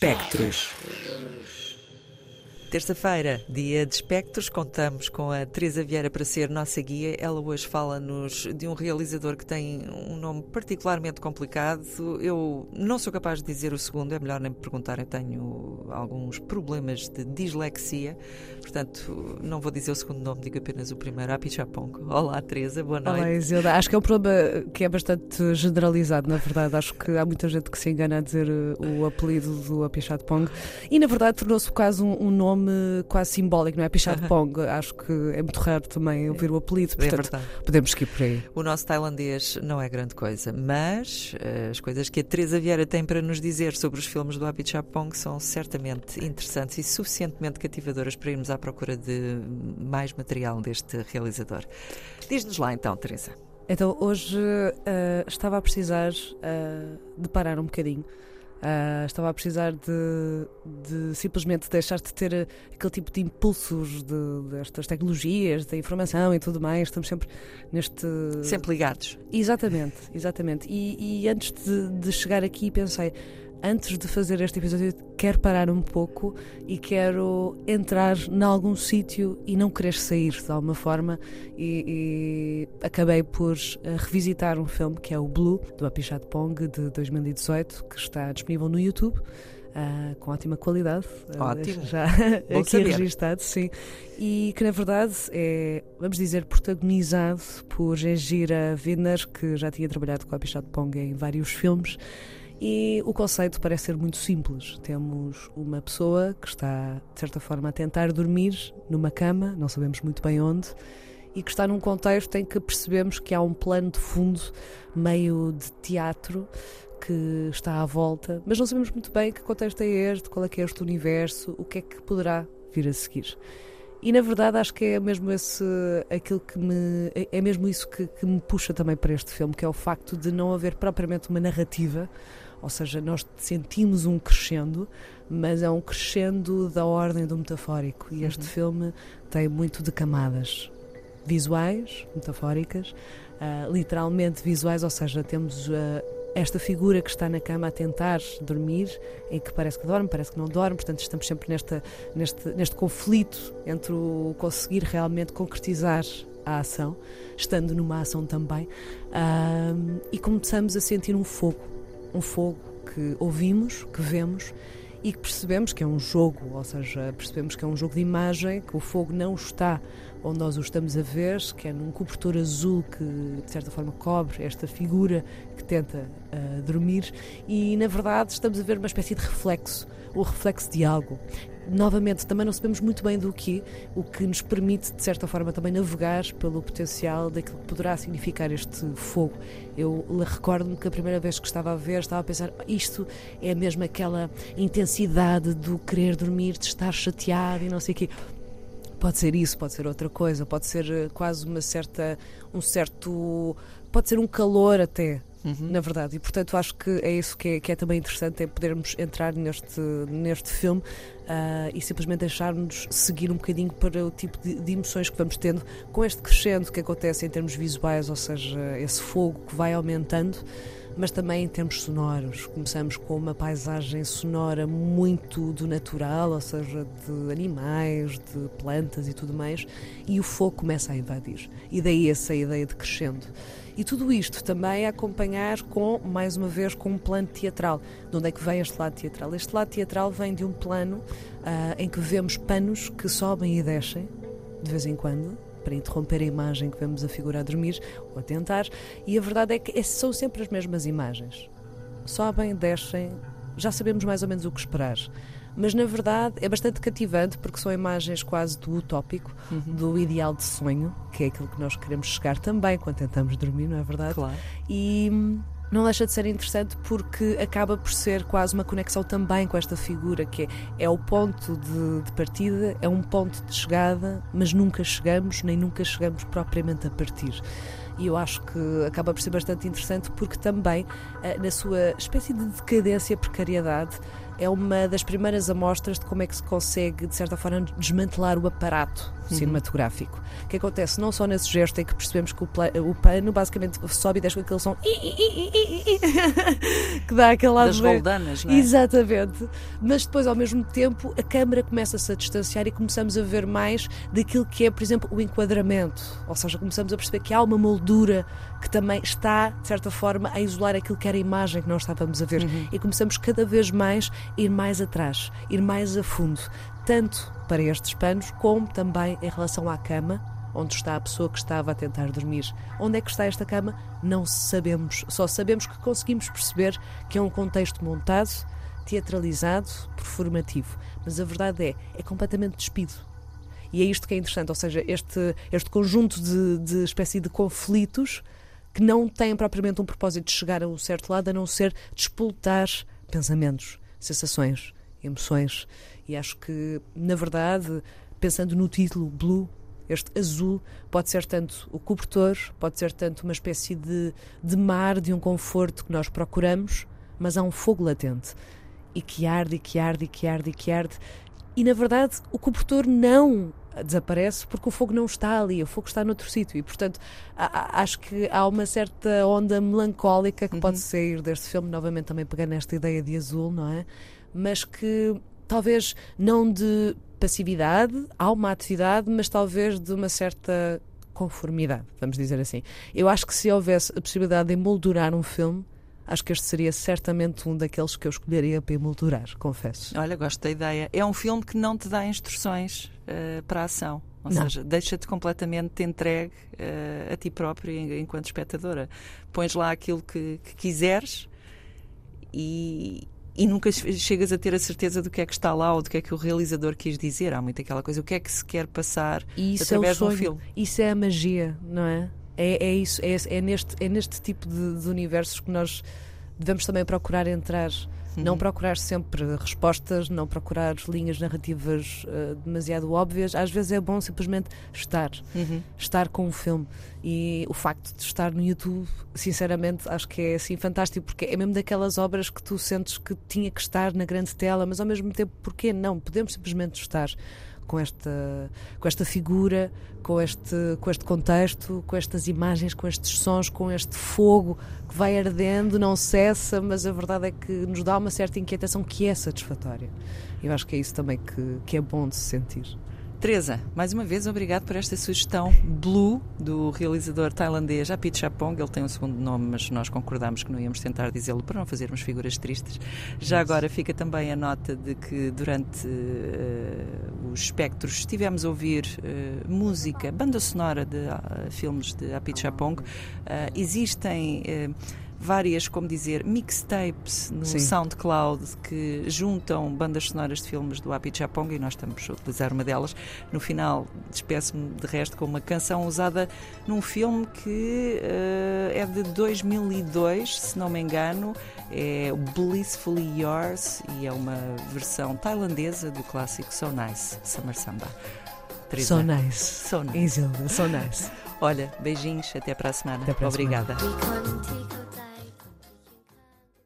Espectros. Terça-feira, dia de espectros, contamos com a Teresa Vieira para ser nossa guia. Ela hoje fala-nos de um realizador que tem um nome particularmente complicado. Eu não sou capaz de dizer o segundo, é melhor nem me perguntar, eu tenho alguns problemas de dislexia, portanto não vou dizer o segundo nome, digo apenas o primeiro, Apichapong. Olá Teresa, boa noite. Olá Isilda, acho que é um problema que é bastante generalizado, na verdade. Acho que há muita gente que se engana a dizer o apelido do Apichatpong e na verdade tornou-se quase um, um nome nome quase simbólico, não é? Pichado Pong. Acho que é muito raro também ouvir o apelido, é portanto é podemos seguir por aí. O nosso tailandês não é grande coisa, mas uh, as coisas que a Teresa Vieira tem para nos dizer sobre os filmes do Pong são certamente interessantes e suficientemente cativadoras para irmos à procura de mais material deste realizador. Diz-nos lá então, Teresa. Então, hoje uh, estava a precisar uh, de parar um bocadinho Uh, estava a precisar de, de, simplesmente deixar de ter aquele tipo de impulsos de, destas tecnologias, da informação e tudo mais. Estamos sempre neste. Sempre ligados. Exatamente, exatamente. E, e antes de, de chegar aqui pensei antes de fazer este episódio, quero parar um pouco e quero entrar em algum sítio e não querer sair de alguma forma. E, e acabei por uh, revisitar um filme que é o Blue, do Apichat Pong, de 2018, que está disponível no YouTube. Uh, com ótima qualidade, uh, Ótimo. já aqui saber. registado, sim, e que na verdade é, vamos dizer, protagonizado por Gengira Widner, que já tinha trabalhado com a Pichat Pong em vários filmes, e o conceito parece ser muito simples. Temos uma pessoa que está, de certa forma, a tentar dormir numa cama, não sabemos muito bem onde, e que está num contexto em que percebemos que há um plano de fundo meio de teatro que está à volta, mas não sabemos muito bem que contexto é este, qual é que é este universo, o que é que poderá vir a seguir. E na verdade acho que é mesmo esse aquilo que me é mesmo isso que, que me puxa também para este filme, que é o facto de não haver propriamente uma narrativa ou seja, nós sentimos um crescendo, mas é um crescendo da ordem do metafórico. E este uhum. filme tem muito de camadas visuais, metafóricas, uh, literalmente visuais, ou seja, temos. Uh, esta figura que está na cama a tentar dormir, em que parece que dorme, parece que não dorme, portanto estamos sempre nesta, neste, neste conflito entre o conseguir realmente concretizar a ação, estando numa ação também, uh, e começamos a sentir um fogo um fogo que ouvimos, que vemos e que percebemos que é um jogo, ou seja, percebemos que é um jogo de imagem, que o fogo não está onde nós o estamos a ver, que é num cobertor azul que de certa forma cobre esta figura que tenta uh, dormir e na verdade estamos a ver uma espécie de reflexo, o reflexo de algo novamente, também não sabemos muito bem do que, o que nos permite, de certa forma, também navegar pelo potencial daquilo que poderá significar este fogo. Eu recordo-me que a primeira vez que estava a ver, estava a pensar, isto é mesmo aquela intensidade do querer dormir, de estar chateado e não sei o quê. Pode ser isso, pode ser outra coisa, pode ser eh, quase uma certa, um certo, pode ser um calor até, Uhum. na verdade. E portanto acho que é isso que é, que é também interessante, é podermos entrar neste, neste filme uh, e simplesmente deixar-nos seguir um bocadinho para o tipo de, de, emoções que vamos tendo com este crescendo que acontece em termos visuais, ou seja, esse fogo que vai aumentando mas também em termos sonoros. Começamos com uma paisagem sonora muito do natural, ou seja, de animais, de plantas e tudo mais, e o fogo começa a invadir. E daí essa ideia de crescendo. E tudo isto também a acompanhar com, mais uma vez, com um plano teatral. De onde é que vem este lado teatral? Este lado teatral vem de um plano uh, em que vemos panos que sobem e descem, de vez em quando, para interromper a imagem que vemos a figura a dormir ou a tentar, e a verdade é que são sempre as mesmas imagens. Sobem, descem, já sabemos mais ou menos o que esperar. Mas na verdade é bastante cativante porque são imagens quase do utópico, uhum. do ideal de sonho, que é aquilo que nós queremos chegar também quando tentamos dormir, não é verdade? Claro. E não deixa de ser interessante porque acaba por ser quase uma conexão também com esta figura, que é, é o ponto de, de, partida, é um ponto de chegada, mas nunca chegamos, nem nunca chegamos propriamente a partir. E eu acho que acaba por ser bastante interessante porque também, eh, na sua espécie de decadência, precariedade, é uma das primeiras amostras de como é que se consegue, de certa forma, desmantelar o aparato uhum. cinematográfico. O que acontece não só nesse gesto em que percebemos que o, o pano basicamente sobe e desce com aquele som que dá aquela das roldanas, não é? Exatamente. Mas depois, ao mesmo tempo, a câmera começa-se a distanciar e começamos a ver mais daquilo que é, por exemplo, o enquadramento. Ou seja, começamos a perceber que há uma moldura que também está, de certa forma, a isolar aquilo que era a imagem que nós estávamos a ver. Uhum. E começamos cada vez mais ir mais atrás, ir mais a fundo, tanto para estes panos, como também em relação à cama, onde está a pessoa que estava a tentar dormir. Onde é que está esta cama? Não sabemos. Só sabemos que conseguimos perceber que é um contexto montado, teatralizado, performativo. Mas a verdade é, é completamente despido. E é isto que é interessante, ou seja, este, este conjunto de, de espécie de conflitos que não têm propriamente um propósito de chegar a um certo lado, a não ser despoltar pensamentos, sensações, emoções. E acho que, na verdade, pensando no título Blue, este azul pode ser tanto o cobertor, pode ser tanto uma espécie de, de mar, de um conforto que nós procuramos, mas há um fogo latente e que arde, e que arde, e que arde, e que arde. E na verdade, o cobertor não desaparece porque o fogo não está ali, o fogo está noutro sítio e, portanto, acho que há uma certa onda melancólica que uhum. pode sair deste filme, novamente também pegando esta ideia de azul, não é? Mas que talvez não de passividade, há uma atividade, mas talvez de uma certa conformidade, vamos dizer assim. Eu acho que se houvesse a possibilidade de emoldurar um filme, acho que este seria certamente um daqueles que eu escolheria para emoldurar, confesso. Olha, gosto da ideia. É um filme que não te dá instruções uh, para a ação. Ou não. seja, deixa-te completamente entregue uh, a ti próprio enquanto espectadora. Pões lá aquilo que, que quiseres e, e nunca chegas a ter a certeza do que é que está lá ou do que é que o realizador quis dizer. Há muito aquela coisa, o que é que se quer passar isso através é de um filme. Isso é a magia, não é? É, é isso, é, é, neste, é neste tipo de, de universos que nós devemos também procurar entrar. Uhum. Não procurar sempre respostas, não procurar linhas narrativas uh, demasiado óbvias. Às vezes é bom simplesmente estar, uhum. estar com o filme. E o facto de estar no YouTube, sinceramente, acho que é assim fantástico, porque é mesmo daquelas obras que tu sentes que tinha que estar na grande tela, mas ao mesmo tempo, porquê não? Podemos simplesmente estar com esta, com esta figura, com este, com este contexto, com estas imagens, com estes sons, com este fogo que vai ardendo, não cessa, mas a verdade é que nos dá uma certa inquietação que é satisfatória. Eu acho que é isso também que, que é bom de se sentir. Teresa, mais uma vez, obrigado por esta sugestão Blue, do realizador tailandês Apit Chapong. Ele tem um segundo nome, mas nós concordamos que não íamos tentar dizê-lo para não fazermos figuras tristes. Já agora fica também a nota de que durante uh, os espectros estivemos a ouvir uh, música, banda sonora de uh, filmes de Apit Chapong. existem várias, como dizer, mixtapes no Sim. SoundCloud que juntam bandas sonoras de filmes do Api Chapong e nós estamos a utilizar uma delas. No final, despeço-me de resto com uma canção usada num filme que uh, é de 2002, se não me engano, é Blissfully Yours e é uma versão tailandesa do clássico So Nice, Summer Samba. Teresa. So nice. So nice. Isilda, so nice. Olha, beijinhos, até para a semana. Até para Obrigada. A semana.